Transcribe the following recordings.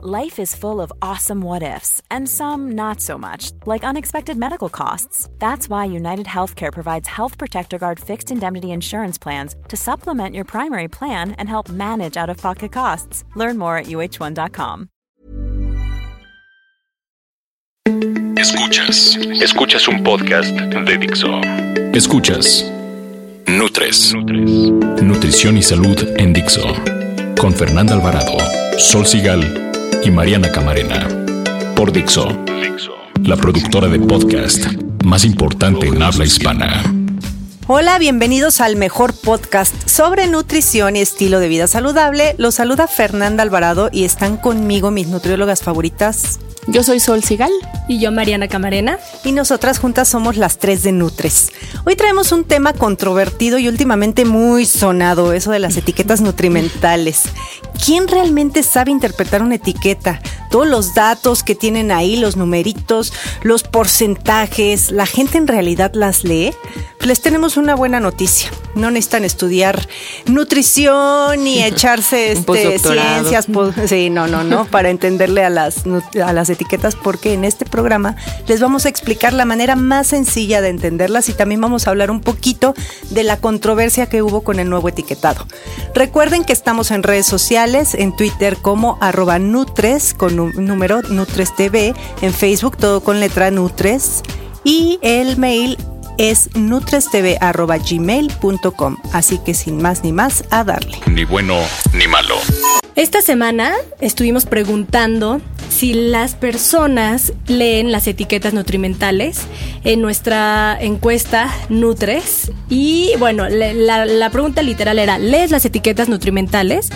Life is full of awesome what ifs, and some not so much, like unexpected medical costs. That's why United Healthcare provides Health Protector Guard fixed indemnity insurance plans to supplement your primary plan and help manage out of pocket costs. Learn more at uh1.com. Escuchas, escuchas un podcast de Dixo. Escuchas Nutres, Nutres. Nutrición y Salud en Dixo, con Fernanda Alvarado, Sol Sigal y Mariana Camarena. Por Dixo, la productora de podcast más importante en habla hispana. Hola, bienvenidos al mejor podcast sobre nutrición y estilo de vida saludable. Los saluda Fernanda Alvarado y están conmigo mis nutriólogas favoritas. Yo soy Sol Sigal. Y yo Mariana Camarena. Y nosotras juntas somos las tres de Nutres. Hoy traemos un tema controvertido y últimamente muy sonado, eso de las etiquetas nutrimentales. ¿Quién realmente sabe interpretar una etiqueta? Todos los datos que tienen ahí, los numeritos, los porcentajes, ¿la gente en realidad las lee? Les tenemos una buena noticia. No necesitan estudiar nutrición ni echarse este, ciencias. Sí, no, no, no, para entenderle a las, a las etiquetas, porque en este programa les vamos a explicar la manera más sencilla de entenderlas y también vamos a hablar un poquito de la controversia que hubo con el nuevo etiquetado. Recuerden que estamos en redes sociales, en Twitter como arroba Nutres, con número Nutres TV, en Facebook todo con letra Nutres y el mail es nutrestv.gmail.com. Así que sin más ni más, a darle. Ni bueno ni malo. Esta semana estuvimos preguntando si las personas leen las etiquetas nutrimentales en nuestra encuesta Nutres. Y bueno, la, la pregunta literal era, ¿lees las etiquetas nutrimentales?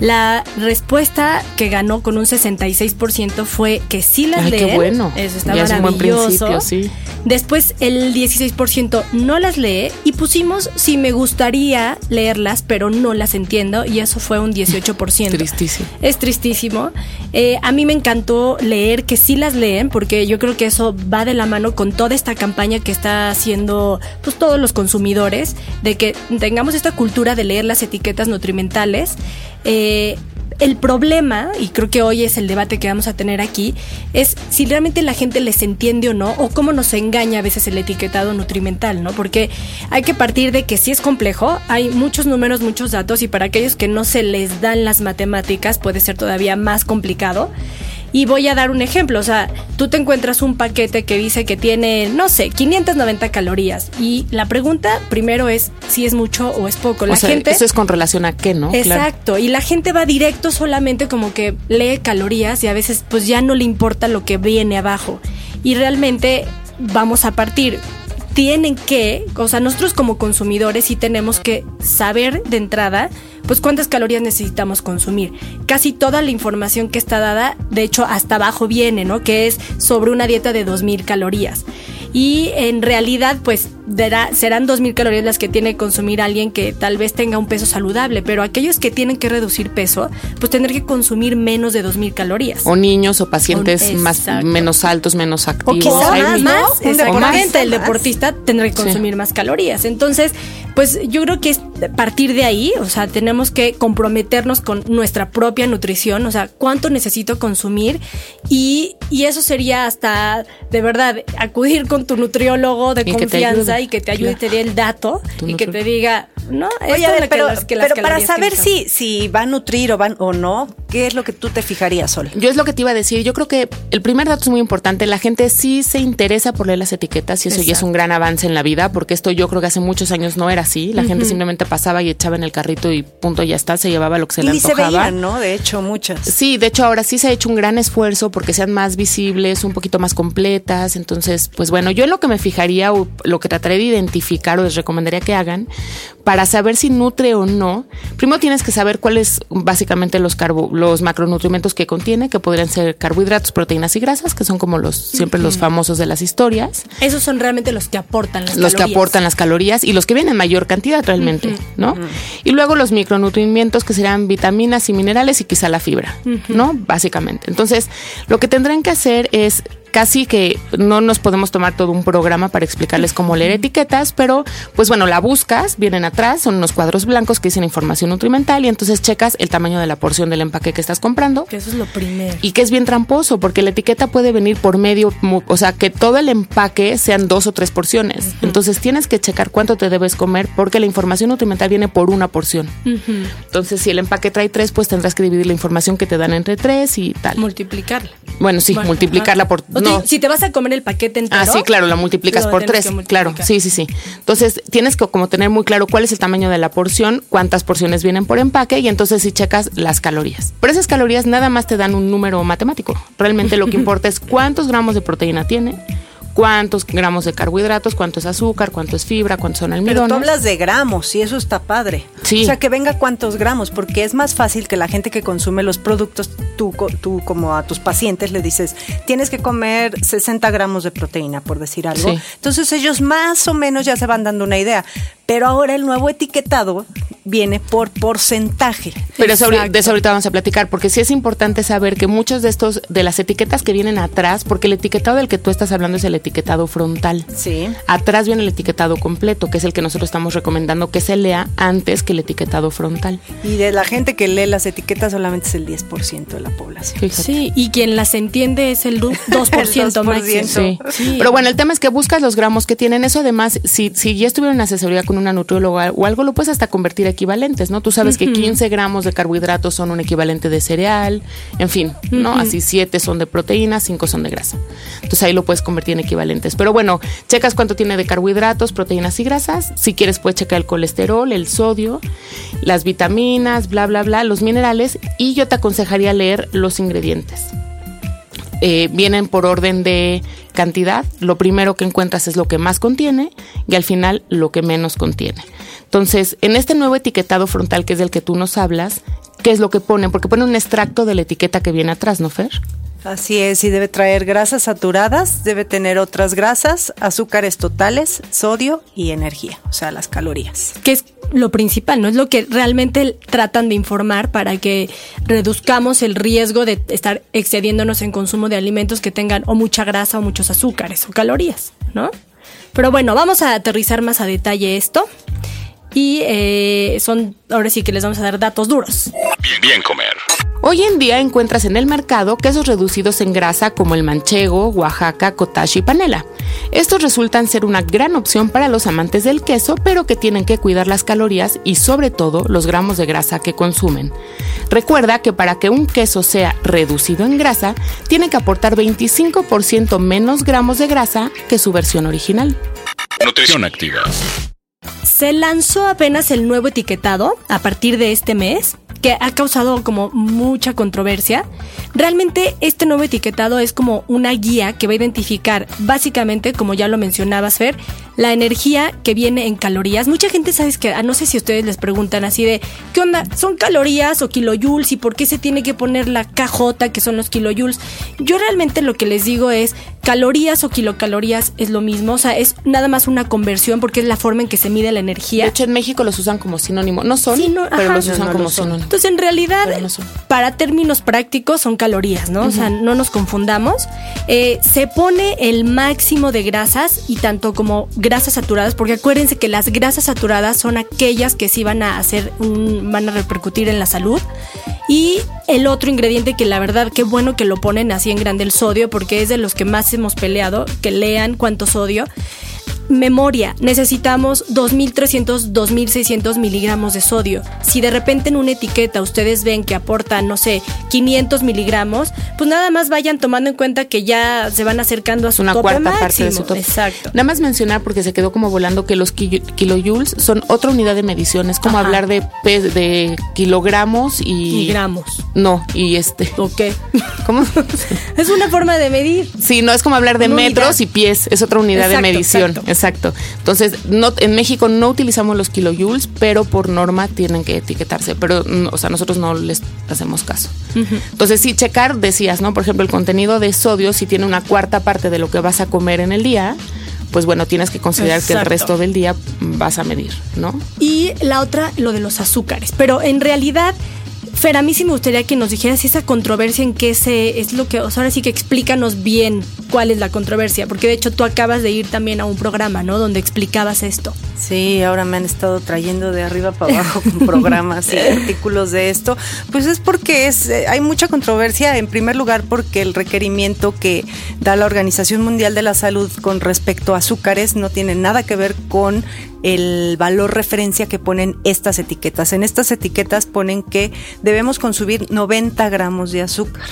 La respuesta que ganó con un 66% fue que sí las Ay, leen. Qué bueno. Eso está ya es un buen maravilloso. sí. Después el 16% no las lee y pusimos si me gustaría leerlas, pero no las entiendo y eso fue un 18%. Tristísimo. Es tristísimo. Eh, a mí me encantó leer que sí las leen porque yo creo que eso va de la mano con toda esta campaña que está haciendo pues todos los consumidores de que tengamos esta cultura de leer las etiquetas nutrimentales. Eh, el problema, y creo que hoy es el debate que vamos a tener aquí, es si realmente la gente les entiende o no, o cómo nos engaña a veces el etiquetado nutrimental, ¿no? Porque hay que partir de que sí es complejo, hay muchos números, muchos datos, y para aquellos que no se les dan las matemáticas puede ser todavía más complicado. Y voy a dar un ejemplo, o sea, tú te encuentras un paquete que dice que tiene, no sé, 590 calorías. Y la pregunta primero es si es mucho o es poco. La o sea, gente... eso es con relación a qué, ¿no? Claro. Exacto, y la gente va directo solamente como que lee calorías y a veces pues ya no le importa lo que viene abajo. Y realmente vamos a partir. Tienen que, o sea, nosotros como consumidores sí tenemos que saber de entrada pues cuántas calorías necesitamos consumir. Casi toda la información que está dada, de hecho hasta abajo viene, ¿no? Que es sobre una dieta de 2000 calorías. Y en realidad, pues dará, serán 2.000 calorías las que tiene que consumir alguien que tal vez tenga un peso saludable, pero aquellos que tienen que reducir peso, pues tendrán que consumir menos de 2.000 calorías. O niños o pacientes O- más menos altos, menos activos. quizá Hay más, más, exactamente, deportista el más. Deportista tendrá que Sí. consumir más calorías. Entonces, pues yo creo que es partir de ahí, o sea, tenemos que comprometernos con nuestra propia nutrición, o sea, cuánto necesito consumir y, y eso sería hasta, de verdad, acudir con tu nutriólogo de Y confianza y que te ayude y Claro. te dé el dato y que te diga, no, Oye, es ver, la que pero, las- que las pero para saber si, si va a nutrir o, van, o no, ¿qué es lo que tú te fijarías, Sol? Yo es lo que te iba a decir. Yo creo que el primer dato es muy importante. La gente sí se interesa por leer las etiquetas y eso ya es un gran avance en la vida, porque esto yo creo que hace muchos años no era así. La gente simplemente pasaba y echaba en el carrito y punto, ya está, se llevaba lo que se Y le se antojaba. veían, ¿no? De hecho, muchas. Sí, de hecho ahora sí se ha hecho un gran esfuerzo porque sean más visibles, un poquito más completas. Entonces, pues bueno, yo en lo que me fijaría o lo que trataré de identificar o les recomendaría que hagan para saber si nutre o no, primero tienes que saber cuáles básicamente los carbo, los macronutrientes que contiene, que podrían ser carbohidratos, proteínas y grasas, que son como los siempre los famosos de las historias, Esos son realmente los que aportan las los que aportan las calorías y los que vienen en mayor cantidad realmente, ¿no? Y luego los micronutrientes que serán vitaminas y minerales y quizá la fibra, ¿no? Básicamente. Entonces, lo que tendrán que hacer es casi que no nos podemos tomar todo un programa para explicarles cómo leer etiquetas, pero pues bueno, la buscas, vienen atrás, son unos cuadros blancos que dicen información nutrimental y entonces checas el tamaño de la porción del empaque que estás comprando. Que eso es lo primero. Y que es bien tramposo, porque la etiqueta puede venir por medio, o sea, que todo el empaque sean dos o tres porciones. Entonces tienes que checar cuánto te debes comer, porque la información nutrimental viene por una porción. Entonces, si el empaque trae tres, pues tendrás que dividir la información que te dan entre tres y tal. Multiplicarla. Bueno, sí, multiplicarla por. No. Si te vas a comer el paquete entero. Ah, sí, claro, la multiplicas por tres. Claro, sí, sí, sí. Entonces, tienes que como tener muy claro cuál es el tamaño de la porción, cuántas porciones vienen por empaque y entonces si checas las calorías. Pero esas calorías nada más te dan un número matemático. Realmente lo que importa es cuántos gramos de proteína tiene, cuántos gramos de carbohidratos, cuánto es azúcar, cuánto es fibra, cuántos son almidones. Pero tú hablas de gramos y eso está padre. Sí. O sea, que venga cuántos gramos, porque es más fácil que la gente que consume los productos, tú, tú como a tus pacientes le dices, tienes que comer 60 gramos de proteína, por decir algo. Entonces ellos más o menos ya se van dando una idea. Pero ahora el nuevo etiquetado viene por porcentaje. Pero eso, de eso ahorita vamos a platicar, porque sí es importante saber que muchos de estos, de las etiquetas que vienen atrás, porque el etiquetado del que tú estás hablando es el etiquetado frontal. Sí. Atrás viene el etiquetado completo, que es el que nosotros estamos recomendando que se lea antes que el etiquetado frontal. Y de la gente que lee las etiquetas solamente es el 10% de la población. Sí, y quien las entiende es el 2%, más. Sí. sí. Pero bueno, el tema es que buscas los gramos que tienen. Eso además, si, si ya estuvieron en asesoría con una nutrióloga o algo, lo puedes hasta convertir equivalentes, ¿no? Tú sabes que 15 gramos de carbohidratos son un equivalente de cereal, en fin, ¿no? Así 7 son de proteína, 5 son de grasa. Entonces ahí lo puedes convertir en equivalentes. Pero bueno, checas cuánto tiene de carbohidratos, proteínas y grasas. Si quieres, puedes checar el colesterol, el sodio, las vitaminas, bla, bla, bla, los minerales. Y yo te aconsejaría leer los ingredientes. Eh, vienen por orden de cantidad. Lo primero que encuentras es lo que más contiene y al final lo que menos contiene. Entonces, en este nuevo etiquetado frontal, que es del que tú nos hablas, ¿qué es lo que ponen? Porque ponen un extracto de la etiqueta que viene atrás, ¿no, Fer? Así es, y debe traer grasas saturadas, debe tener otras grasas, azúcares totales, sodio y energía, o sea, las calorías. Que es lo principal, ¿no? Es lo que realmente tratan de informar para que reduzcamos el riesgo de estar excediéndonos en consumo de alimentos que tengan o mucha grasa o muchos azúcares o calorías, ¿no? Pero bueno, vamos a aterrizar más a detalle esto. Y eh, son, ahora sí que les vamos a dar datos duros. Bien, bien comer. Hoy en día encuentras en el mercado quesos reducidos en grasa como el manchego, Oaxaca, cottage y panela. Estos resultan ser una gran opción para los amantes del queso, pero que tienen que cuidar las calorías y sobre todo los gramos de grasa que consumen. Recuerda que para que un queso sea reducido en grasa, tiene que aportar 25% menos gramos de grasa que su versión original. Nutrición activa. Se lanzó apenas el nuevo etiquetado a partir de este mes que ha causado como mucha controversia. Realmente este nuevo etiquetado es como una guía que va a identificar básicamente, como ya lo mencionabas Fer, la energía que viene en calorías. Mucha gente sabe que, ah, no sé si ustedes les preguntan así de, ¿qué onda? ¿Son calorías o kilojoules? ¿Y por qué se tiene que poner la KJ que son los kilojoules? Yo realmente lo que les digo es, calorías o kilocalorías es lo mismo, o sea, es nada más una conversión porque es la forma en que se mide la energía. De hecho, en México los usan como sinónimo. No son, pero los usan como sinónimo. Entonces, en realidad, para términos prácticos, son calorías, ¿no? O sea, no nos confundamos. Eh, se pone el máximo de grasas y tanto como grasas saturadas, porque acuérdense que las grasas saturadas son aquellas que sí van a hacer, un, van a repercutir en la salud. Y el otro ingrediente que la verdad, qué bueno que lo ponen así en grande el sodio, porque es de los que más hemos peleado, que lean cuánto sodio memoria, necesitamos 2.300, 2.600 miligramos de sodio. Si de repente en una etiqueta ustedes ven que aporta, no sé, 500 miligramos, pues nada más vayan tomando en cuenta que ya se van acercando a su una tope cuarta máximo. parte de su tope. Exacto. Nada más mencionar porque se quedó como volando que los kilo- kilojoules son otra unidad de medición. Es como Ajá. hablar de, de kilogramos y, Y gramos. No, y este. ¿O qué? ¿Cómo? es una forma de medir. Sí, no es como hablar de Una metros unidad. y pies, es otra unidad de medición. exacto. Exacto. Entonces, no, en México no utilizamos los kilojoules, pero por norma tienen que etiquetarse. Pero, mm, o sea, nosotros no les hacemos caso. Entonces, sí, checar, decías, ¿no? Por ejemplo, el contenido de sodio, si tiene una cuarta parte de lo que vas a comer en el día, pues bueno, tienes que considerar que el resto del día vas a medir, ¿no? Y la otra, lo de los azúcares. Pero en realidad, Fer, a mí sí me gustaría que nos dijeras esa controversia en qué se es lo que, o sea, ahora sí que explícanos bien cuál es la controversia, porque de hecho tú acabas de ir también a un programa, ¿no? Donde explicabas esto. Sí, ahora me han estado trayendo de arriba para abajo con programas y artículos de esto. Pues es porque es, eh, hay mucha controversia, en primer lugar porque el requerimiento que da la Organización Mundial de la Salud con respecto a azúcares no tiene nada que ver con el valor referencia que ponen estas etiquetas. En estas etiquetas ponen que debemos consumir 90 gramos de azúcar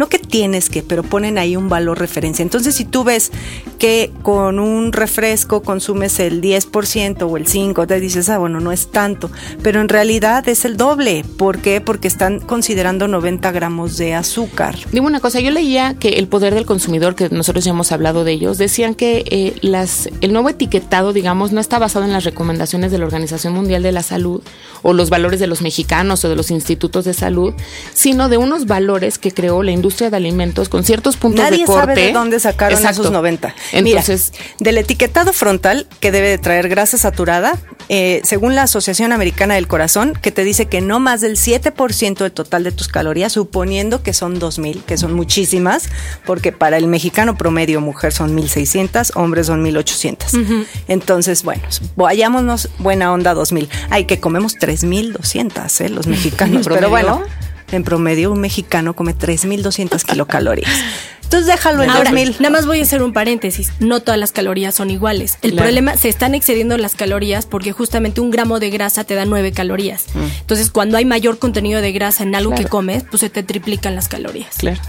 no que tienes que, pero ponen ahí un valor referencia. Entonces, si tú ves que con un refresco consumes el 10% o el 5%, te dices, ah, bueno, no es tanto, pero en realidad es el doble. ¿Por qué? Porque están considerando 90 gramos de azúcar. Dime una cosa, yo leía que el poder del consumidor, que nosotros ya hemos hablado de ellos, decían que eh, las, el nuevo etiquetado, digamos, no está basado en las recomendaciones de la Organización Mundial de la Salud o los valores de los mexicanos o de los institutos de salud, sino de unos valores que creó la industria de alimentos con ciertos puntos de corte. sabe de dónde sacaron esos 90. Entonces, del etiquetado frontal que debe de traer grasa saturada, eh, según la Asociación Americana del Corazón, que te dice que no más del 7% del total de tus calorías, suponiendo que son 2000, que son muchísimas, porque para el mexicano promedio mujer son 1600, hombres son 1800. Entonces, bueno, vayámonos buena onda 2000. Hay que comemos 3200, ¿eh? los mexicanos, pero bueno en promedio, un mexicano come 3.200 kilocalorías. Entonces déjalo en Ahora, 2000. Nada más voy a hacer un paréntesis. No todas las calorías son iguales. El problema, se están excediendo las calorías porque justamente un gramo de grasa te da 9 calorías. Mm. Entonces, cuando hay mayor contenido de grasa en algo que comes, pues se te triplican las calorías. Claro.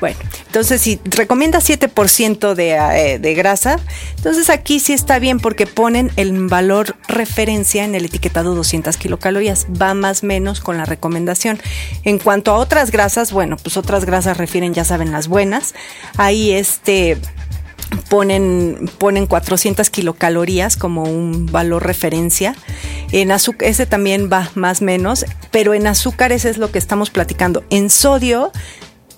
Bueno, entonces si recomienda 7% de, eh, de grasa, entonces aquí sí está bien porque ponen el valor referencia en el etiquetado 200 kilocalorías, va más o menos con la recomendación. En cuanto a otras grasas, bueno, pues otras grasas refieren, ya saben, las buenas. Ahí este ponen, ponen 400 kilocalorías como un valor referencia. En azúcar, ese también va más o menos, pero en azúcares es lo que estamos platicando. En sodio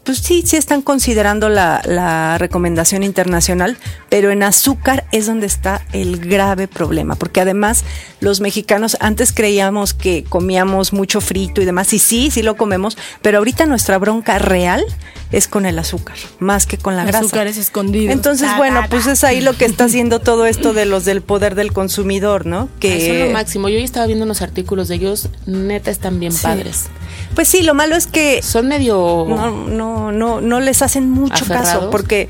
pues sí, sí están considerando la, recomendación internacional, pero en azúcar es donde está el grave problema, porque además los mexicanos antes creíamos que comíamos mucho frito y demás, y sí, sí lo comemos, pero ahorita nuestra bronca real es con el azúcar, más que con la grasa. Azúcar es escondido. Entonces, bueno, pues es ahí lo que está haciendo todo esto de los del poder del consumidor, ¿no? Que Eso es lo máximo. Yo hoy estaba viendo unos artículos de ellos, neta están bien padres. Pues sí, lo malo es que son medio no no no no les hacen mucho caso porque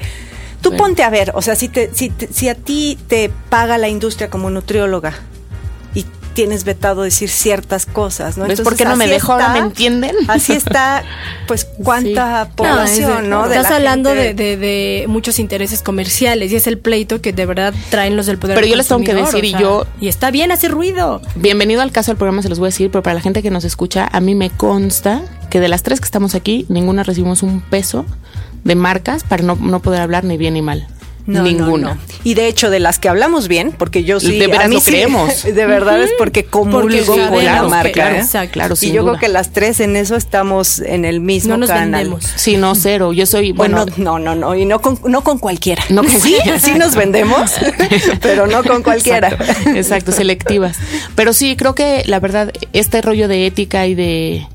tú ponte a ver, o sea, si te, si si a ti te paga la industria como nutrióloga tienes vetado decir ciertas cosas, ¿no? ¿Ves por qué no me ahora? ¿Me entienden? Así está, pues, cuánta población, ¿no? estás hablando de, muchos intereses comerciales y es el pleito que de verdad traen los del poder Pero yo les tengo que decir y yo... Y está bien hacer ruido. Bienvenido al caso del programa, se los voy a decir, pero para la gente que nos escucha, a mí me consta que de las tres que estamos aquí, ninguna recibimos un peso de marcas para no, no poder hablar ni bien ni mal. No, Ninguno. Y de hecho, de las que hablamos bien, porque yo sí. De verdad lo creemos. De verdad es porque comulgo con la marca. ¿eh? Claro, y yo creo que las tres en eso estamos en el mismo no nos canal. Vendemos. Sí, no, cero. Yo soy. Bueno, no, no, no. Y no con, no con cualquiera. No con sí, sí nos vendemos, pero no con cualquiera. exacto, selectivas. Pero sí, creo que la verdad, este rollo de ética y de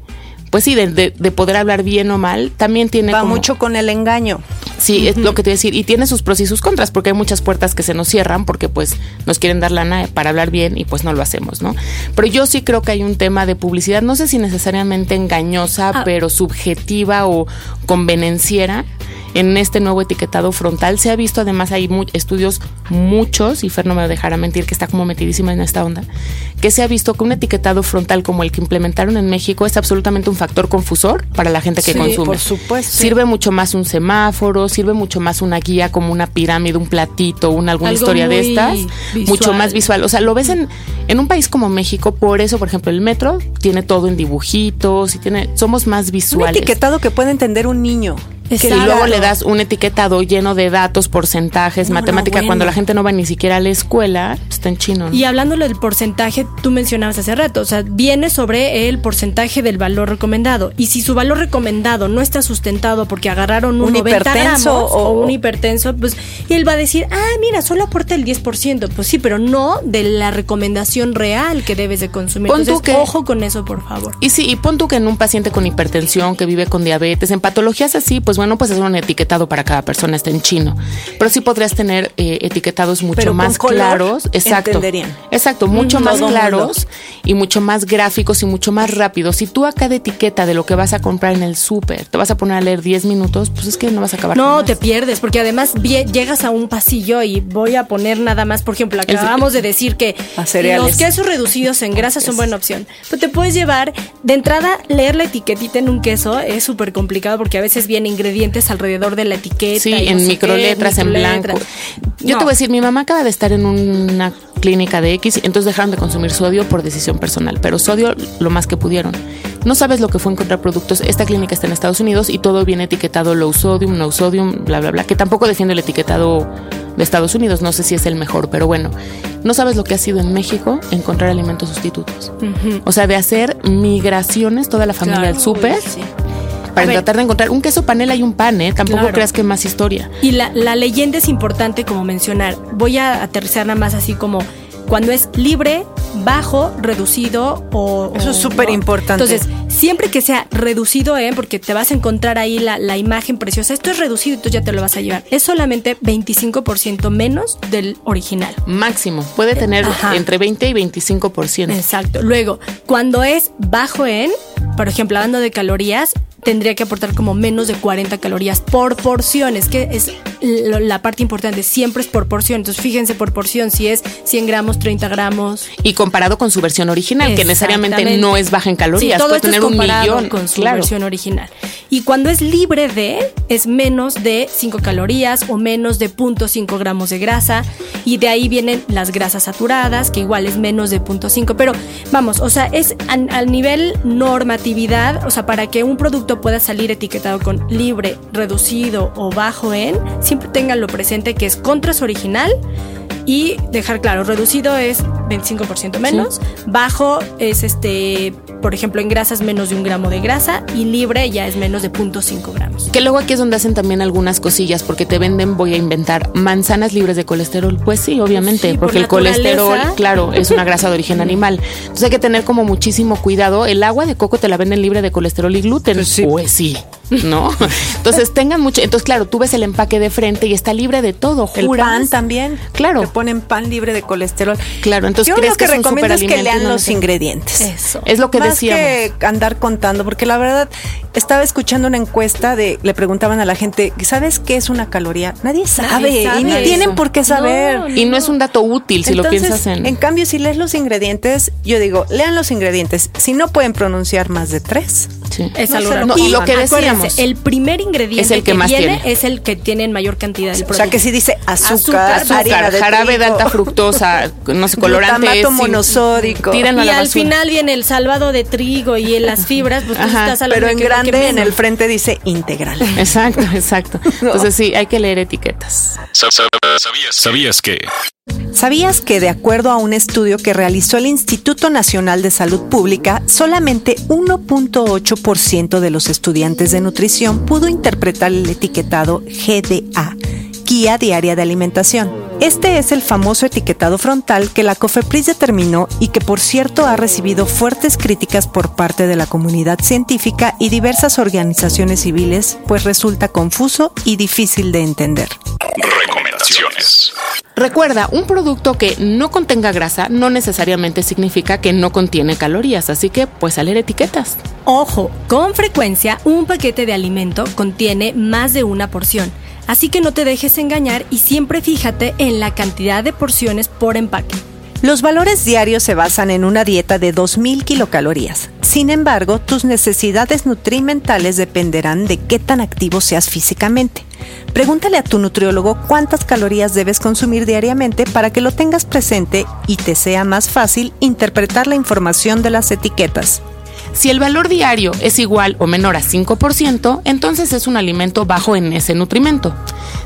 pues sí, de, poder hablar bien o mal, también tiene Va mucho con el engaño. Sí, es lo que te voy a decir. Y tiene sus pros y sus contras, porque hay muchas puertas que se nos cierran porque pues nos quieren dar lana para hablar bien y pues no lo hacemos, ¿no? Pero yo sí creo que hay un tema de publicidad, no sé si necesariamente engañosa, ah. pero subjetiva o convenenciera en este nuevo etiquetado frontal. Se ha visto, además, hay estudios muchos, y Fer no me dejará mentir que está como metidísima en esta onda, que se ha visto que un etiquetado frontal como el que implementaron en México es absolutamente un factor confusor para la gente que sí, consume. Por supuesto. Sirve mucho más un semáforo, sirve mucho más una guía como una pirámide, un platito, una alguna historia de estas, mucho más visual. O sea, lo ves en, en un país como México, por eso, por ejemplo, el metro tiene todo en dibujitos y tiene, somos más visuales. Un etiquetado que puede entender un niño. Y luego le das un etiquetado lleno de datos, porcentajes, matemática, cuando la gente no va ni siquiera a la escuela, está en chino. Y hablándole del porcentaje, tú mencionabas hace rato, o sea, viene sobre el porcentaje del valor recomendado. Y si su valor recomendado no está sustentado porque agarraron un, 90 gramos o, un hipertenso, pues él va a decir, ah, mira, solo aporta el 10%. Pues sí, pero no de la recomendación real que debes de consumir. Entonces, ojo con eso, por favor. Y sí, y pon tú que en un paciente con hipertensión, que vive con diabetes, en patologías así, pues bueno, pues es un etiquetado para cada persona, está en chino. Pero sí podrías tener eh, etiquetados mucho más claros. Exacto. Exacto, mucho más claros y mucho más gráficos y mucho más rápidos. Si tú a cada etiqueta de lo que vas a comprar en el súper te vas a poner a leer 10 minutos, pues es que no vas a acabar. No, te pierdes, porque además llegas a un pasillo y voy a poner nada más, por ejemplo, acabamos de decir que los quesos reducidos en grasa son buena opción. Pero te puedes llevar, de entrada, leer la etiquetita en un queso es súper complicado porque a veces vienen ingredientes alrededor de la etiqueta. Sí, en microletras, en blanco. Yo te voy a decir, mi mamá acaba de estar en una clínica de X, entonces dejaron de consumir sodio por decisión personal, pero sodio lo más que pudieron. No sabes lo que fue encontrar productos. Esta clínica está en Estados Unidos y todo viene etiquetado low sodium, no sodium, bla, bla, bla, que tampoco defiende el etiquetado de Estados Unidos, no sé si es el mejor, pero bueno, no sabes lo que ha sido en México encontrar alimentos sustitutos. O sea, de hacer migraciones toda la familia al súper para tratar de encontrar un queso panela y un pan, ¿eh? Tampoco creas que más historia. Y la, la leyenda es importante como mencionar. Voy a aterrizar nada más así como cuando es libre, bajo, reducido o... Eso es súper importante. Entonces, siempre que sea reducido, ¿eh? porque te vas a encontrar ahí la, la, imagen preciosa, esto es reducido, entonces ya te lo vas a llevar. Es solamente 25% menos del original. Máximo. Puede tener entre 20 y 25%. Exacto. Luego, cuando es bajo en, por ejemplo, hablando de calorías, tendría que aportar como menos de 40 calorías por porción. Es que es la parte importante, siempre es por porción. Entonces fíjense por porción si es 100 gramos, 30 gramos. Y comparado con su versión original, que necesariamente no es baja en calorías, todo puede tener un millón con su versión original. Y cuando es libre de, es menos de 5 calorías o menos de 0.5 gramos de grasa. Y de ahí vienen las grasas saturadas, que igual es menos de 0.5. Pero vamos, o sea, es al nivel normatividad, o sea, para que un producto pueda salir etiquetado con libre, reducido o bajo en, siempre tenganlo presente que es contra su original y dejar claro, reducido es 25% menos, bajo es este, por ejemplo, en grasas menos de un gramo de grasa y libre ya es menos de 0.5 gramos. Que luego aquí es donde hacen también algunas cosillas porque te venden, voy a inventar, manzanas libres de colesterol. Pues sí, obviamente, porque el colesterol, claro, es una grasa de origen animal. Entonces hay que tener como muchísimo cuidado. El agua de coco te la venden libre de colesterol y gluten. Pues sí. Pues sí. ¿no? Entonces tengan mucho, entonces claro, tú ves el empaque de frente y está libre de todo, El pan también. Claro. Te ponen pan libre de colesterol. Claro, entonces Yo lo que, recomiendo es que lean los ingredientes. Eso. Es lo que Más que andar contando, porque la verdad estaba escuchando una encuesta de le preguntaban a la gente, ¿sabes qué es una caloría? Nadie sabe, y ni tienen por qué saber. Y no es un dato útil si lo piensas en En cambio, si lees los ingredientes, yo digo, lean los ingredientes. Si no pueden pronunciar más de tres, es algo y lo que decíamos, el primer ingrediente es el que, más tiene, es el que tiene en mayor cantidad del producto. O sea, que si dice azúcar, azúcar, jarabe de alta fructosa, no sé, colorante, monosódico. y al final viene el salvado de trigo y las fibras, pues estás Pero en grande en el frente dice integral. Exacto, exacto. Entonces sí, hay que leer etiquetas. ¿Sabías, ¿Sabías que ¿Sabías que de acuerdo a un estudio que realizó el Instituto Nacional de Salud Pública, solamente 1.8% de los estudiantes de nutrición pudo interpretar el etiquetado GDA, Guía Diaria de Alimentación? Este es el famoso etiquetado frontal que la COFEPRIS determinó y que por cierto ha recibido fuertes críticas por parte de la comunidad científica y diversas organizaciones civiles, pues resulta confuso y difícil de entender. Recomendaciones. Recuerda, un producto que no contenga grasa no necesariamente significa que no contiene calorías, así que pues a leer etiquetas. Ojo, con frecuencia un paquete de alimento contiene más de una porción, así que no te dejes engañar y siempre fíjate en la cantidad de porciones por empaque. Los valores diarios se basan en una dieta de 2.000 kilocalorías. Sin embargo, tus necesidades nutrimentales dependerán de qué tan activo seas físicamente. Pregúntale a tu nutriólogo cuántas calorías debes consumir diariamente para que lo tengas presente y te sea más fácil interpretar la información de las etiquetas. Si el valor diario es igual o menor a 5%, entonces es un alimento bajo en ese nutrimento.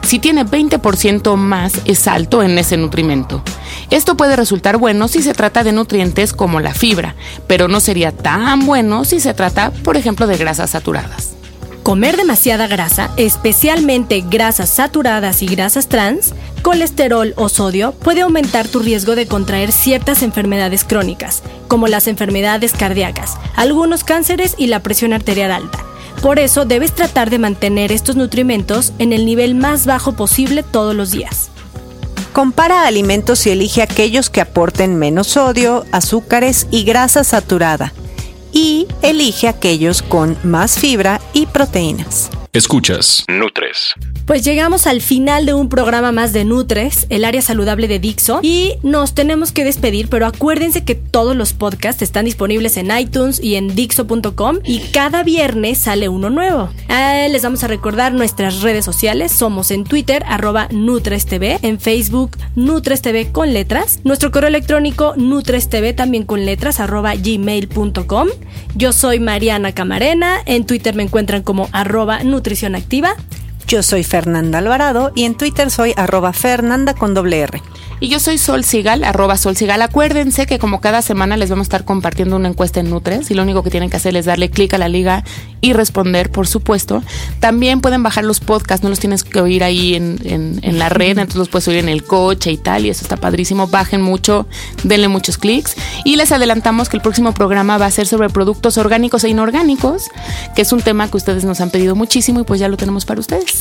Si tiene 20% más, es alto en ese nutrimento. Esto puede resultar bueno si se trata de nutrientes como la fibra, pero no sería tan bueno si se trata, por ejemplo, de grasas saturadas. Comer demasiada grasa, especialmente grasas saturadas y grasas trans, colesterol o sodio, puede aumentar tu riesgo de contraer ciertas enfermedades crónicas, como las enfermedades cardíacas, algunos cánceres y la presión arterial alta. Por eso debes tratar de mantener estos nutrimentos en el nivel más bajo posible todos los días. Compara alimentos y elige aquellos que aporten menos sodio, azúcares y grasa saturada y elige aquellos con más fibra y proteínas. Escuchas. Nutres. Pues llegamos al final de un programa más de Nutres, el área saludable de Dixo, y nos tenemos que despedir, pero acuérdense que todos los podcasts están disponibles en iTunes y en Dixo.com y cada viernes sale uno nuevo. Ah, les vamos a recordar nuestras redes sociales, somos en Twitter, arroba NutresTV, en Facebook, NutresTV con letras, nuestro correo electrónico NutresTV también con letras, arroba gmail.com. Yo soy Mariana Camarena, en Twitter me encuentran como arroba Nutrición Activa. Yo soy Fernanda Alvarado y en Twitter soy arroba Fernanda con doble R. Y yo soy Sol Sigal, arroba Sol Sigal. Acuérdense que como cada semana les vamos a estar compartiendo una encuesta en Nutres y lo único que tienen que hacer es darle clic a la liga y responder, por supuesto. También pueden bajar los podcasts, no los tienes que oír ahí en, en, la red, entonces los puedes oír en el coche y tal, y eso está padrísimo. Bajen mucho, denle muchos clics. Y les adelantamos que el próximo programa va a ser sobre productos orgánicos e inorgánicos, que es un tema que ustedes nos han pedido muchísimo y pues ya lo tenemos para ustedes.